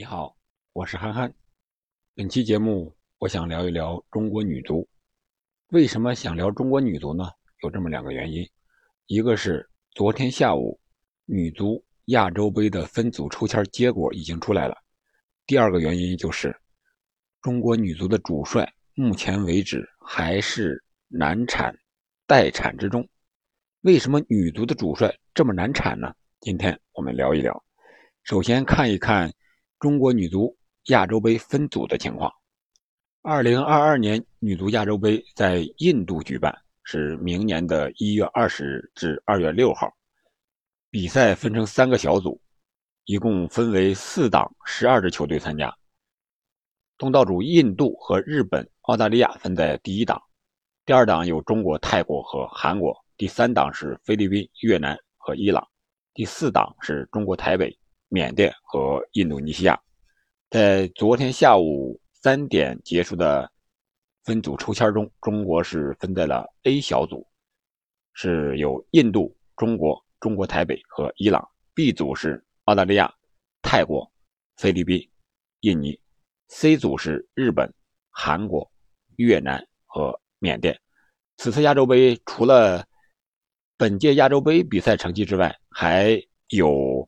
你好，我是憨憨。本期节目，我想聊一聊中国女足。为什么想聊中国女足呢？有这么两个原因：一个是昨天下午女足亚洲杯的分组抽签结果已经出来了；第二个原因就是中国女足的主帅目前为止还是难产待产之中。为什么女足的主帅这么难产呢？今天我们聊一聊。首先看一看。中国女足亚洲杯分组的情况。二零二二年女足亚洲杯在印度举办，是明年的一月二十日至二月六号。比赛分成三个小组，一共分为四档，十二支球队参加。东道主印度和日本、澳大利亚分在第一档，第二档有中国、泰国和韩国，第三档是菲律宾、越南和伊朗，第四档是中国台北。缅甸和印度尼西亚，在昨天下午三点结束的分组抽签中，中国是分在了 A 小组，是有印度、中国、中国台北和伊朗；B 组是澳大利亚、泰国、菲律宾、印尼；C 组是日本、韩国、越南和缅甸。此次亚洲杯除了本届亚洲杯比赛成绩之外，还有。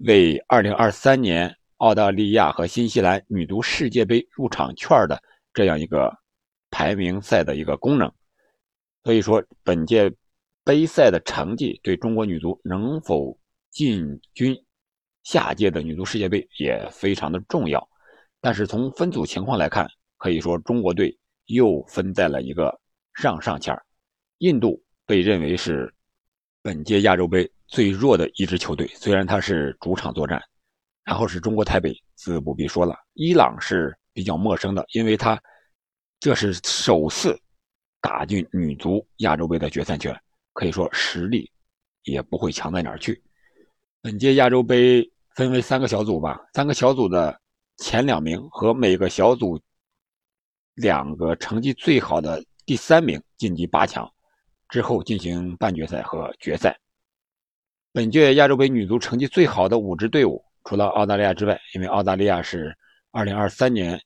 为2023年澳大利亚和新西兰女足世界杯入场券的这样一个排名赛的一个功能，所以说本届杯赛的成绩对中国女足能否进军下届的女足世界杯也非常的重要。但是从分组情况来看，可以说中国队又分在了一个上上签印度被认为是本届亚洲杯。最弱的一支球队，虽然它是主场作战，然后是中国台北，自不必说了。伊朗是比较陌生的，因为它这是首次打进女足亚洲杯的决赛圈，可以说实力也不会强在哪儿去。本届亚洲杯分为三个小组吧，三个小组的前两名和每个小组两个成绩最好的第三名晋级八强，之后进行半决赛和决赛。本届亚洲杯女足成绩最好的五支队伍，除了澳大利亚之外，因为澳大利亚是2023年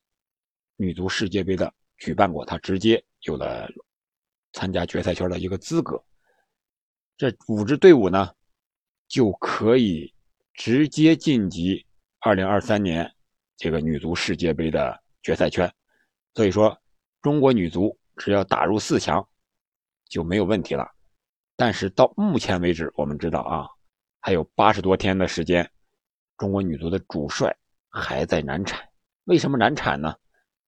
女足世界杯的举办国，它直接有了参加决赛圈的一个资格。这五支队伍呢，就可以直接晋级2023年这个女足世界杯的决赛圈。所以说，中国女足只要打入四强就没有问题了。但是到目前为止，我们知道啊。还有八十多天的时间，中国女足的主帅还在难产。为什么难产呢？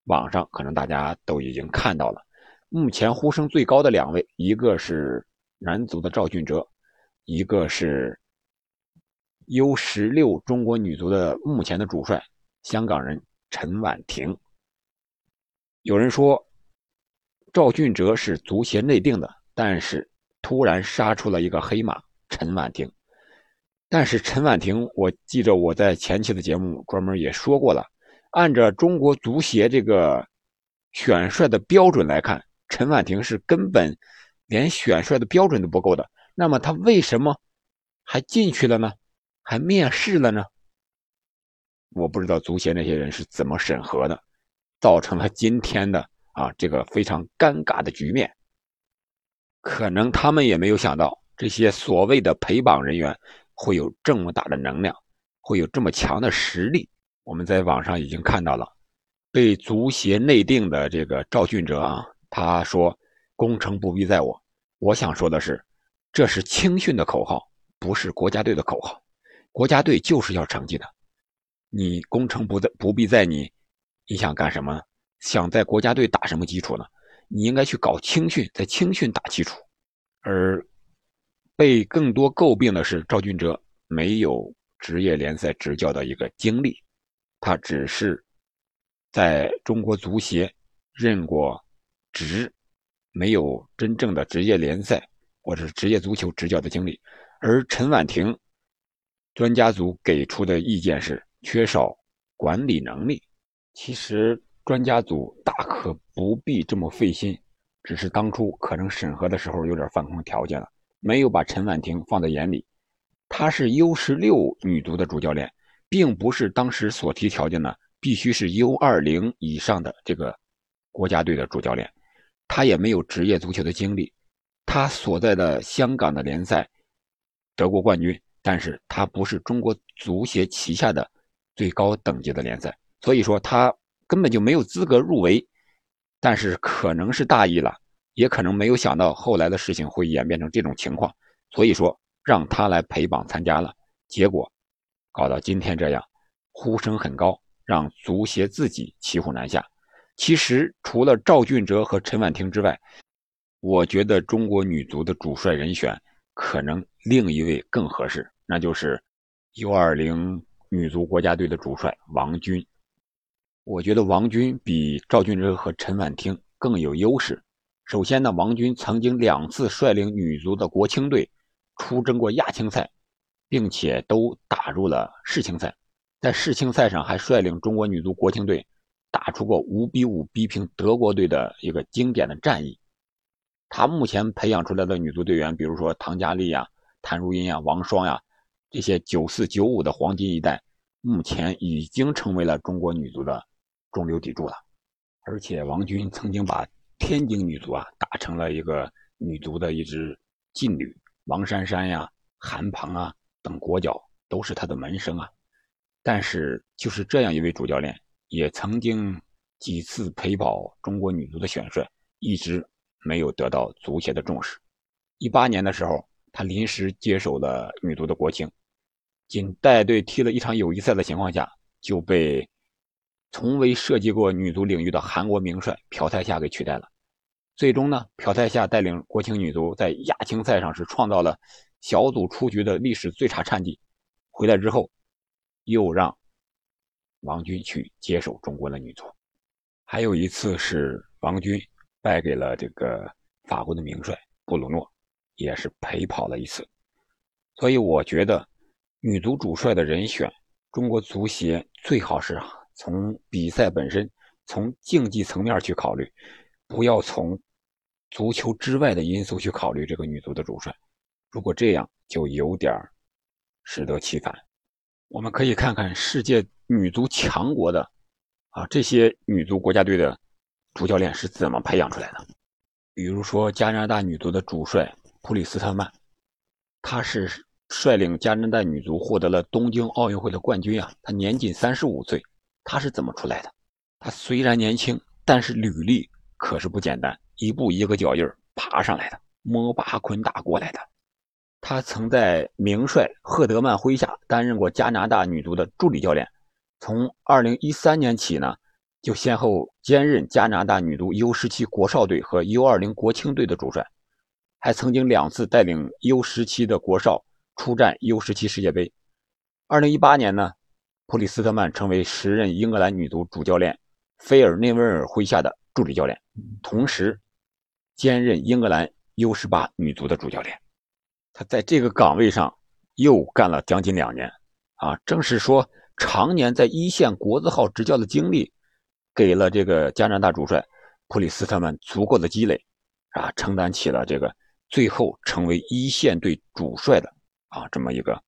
网上可能大家都已经看到了，目前呼声最高的两位，一个是男足的赵俊哲，一个是 U 十六中国女足的目前的主帅，香港人陈婉婷。有人说赵俊哲是足协内定的，但是突然杀出了一个黑马陈婉婷。但是陈婉婷，我记着我在前期的节目专门也说过了，按照中国足协这个选帅的标准来看，陈婉婷是根本连选帅的标准都不够的。那么他为什么还进去了呢？还面试了呢？我不知道足协那些人是怎么审核的，造成了今天的啊这个非常尴尬的局面。可能他们也没有想到这些所谓的陪绑人员。会有这么大的能量，会有这么强的实力。我们在网上已经看到了，被足协内定的这个赵俊哲啊，他说：“功成不必在我。”我想说的是，这是青训的口号，不是国家队的口号。国家队就是要成绩的，你功成不在不必在你，你想干什么？想在国家队打什么基础呢？你应该去搞青训，在青训打基础，而。被更多诟病的是赵俊哲没有职业联赛执教的一个经历，他只是在中国足协任过职，没有真正的职业联赛或者是职业足球执教的经历。而陈婉婷专家组给出的意见是缺少管理能力。其实专家组大可不必这么费心，只是当初可能审核的时候有点放空条件了。没有把陈婉婷放在眼里，她是 U 十六女足的主教练，并不是当时所提条件呢，必须是 U20 以上的这个国家队的主教练，他也没有职业足球的经历，他所在的香港的联赛得过冠军，但是他不是中国足协旗下的最高等级的联赛，所以说他根本就没有资格入围。但是可能是大意了，也可能没有想到后来的事情会演变成这种情况，所以说让他来陪榜参加了，结果搞到今天这样，呼声很高，让足协自己骑虎难下。其实除了赵俊哲和陈婉婷之外，我觉得中国女足的主帅人选可能另一位更合适，那就是 U20 女足国家队的主帅王军。我觉得王军比赵俊哲和陈婉婷更有优势。首先呢，王军曾经两次率领女足的国青队出征过亚青赛，并且都打入了世青赛。在世青赛上，还率领中国女足国青队打出过五比五逼平德国队的一个经典的战役。他目前培养出来的女足队员，比如说唐佳丽呀、谭如茵呀、王霜呀，这些九四九五的黄金一代，目前已经成为了中国女足的。中流砥柱了，而且王军曾经把天津女足啊打成了一个女足的一支劲旅，王珊珊呀、韩鹏啊等国脚都是他的门生啊。但是就是这样一位主教练，也曾经几次陪跑中国女足的选帅，一直没有得到足协的重视。一八年的时候，他临时接手了女足的国青，仅带队踢了一场友谊赛的情况下，就被。从未涉及过女足领域的韩国名帅朴泰夏给取代了。最终呢，朴泰夏带领国青女足在亚青赛上是创造了小组出局的历史最差战绩。回来之后，又让王军去接手中国的女足。还有一次是王军败给了这个法国的名帅布鲁诺，也是陪跑了一次。所以我觉得，女足主帅的人选，中国足协最好是。从比赛本身，从竞技层面去考虑，不要从足球之外的因素去考虑这个女足的主帅。如果这样，就有点适得其反。我们可以看看世界女足强国的啊这些女足国家队的主教练是怎么培养出来的。比如说加拿大女足的主帅普里斯特曼，他是率领加拿大女足获得了东京奥运会的冠军啊，他年仅三十五岁。他是怎么出来的？他虽然年轻，但是履历可是不简单，一步一个脚印爬上来的，摸爬滚打过来的。他曾在名帅赫德曼麾下担任过加拿大女足的助理教练，从2013年起呢，就先后兼任加拿大女足 U17 国少队和 U20 国青队的主帅，还曾经两次带领 U17 的国少出战 U17 世界杯。2018年呢？普里斯特曼成为时任英格兰女足主教练菲尔内维尔麾下的助理教练，同时兼任英格兰 U18 女足的主教练。他在这个岗位上又干了将近两年，啊，正是说常年在一线国字号执教的经历，给了这个加拿大主帅普里斯特曼足够的积累，啊，承担起了这个最后成为一线队主帅的啊这么一个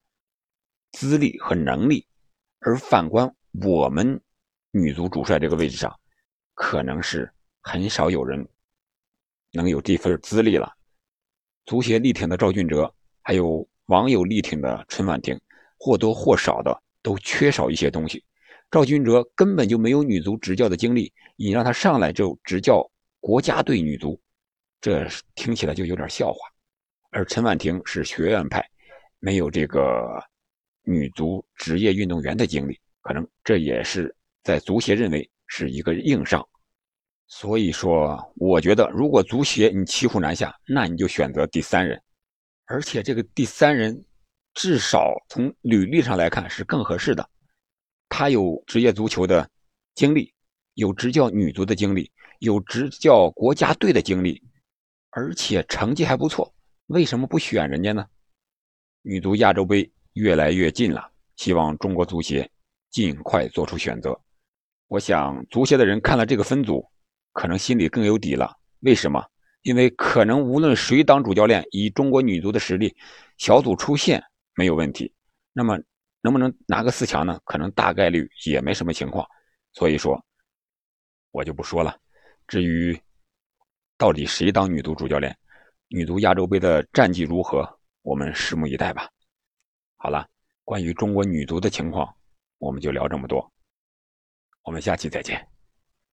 资历和能力。而反观我们女足主帅这个位置上，可能是很少有人能有这份资历了。足协力挺的赵俊哲，还有网友力挺的陈婉婷，或多或少的都缺少一些东西。赵俊哲根本就没有女足执教的经历，你让他上来就执教国家队女足，这听起来就有点笑话。而陈婉婷是学院派，没有这个。女足职业运动员的经历，可能这也是在足协认为是一个硬伤。所以说，我觉得如果足协你骑虎难下，那你就选择第三人，而且这个第三人至少从履历上来看是更合适的。他有职业足球的经历，有执教女足的经历，有执教国家队的经历，而且成绩还不错。为什么不选人家呢？女足亚洲杯。越来越近了希望中国足协尽快做出选择。我想足协的人看了这个分组可能心里更有底了。为什么？因为可能无论谁当主教练以中国女足的实力小组出线没有问题。那么能不能拿个四强呢？可能大概率也没什么情况。所以说我就不说了。至于到底谁当女足主教练女足亚洲杯的战绩如何我们拭目以待吧。好了关于中国女足的情况我们就聊这么多。我们下期再见。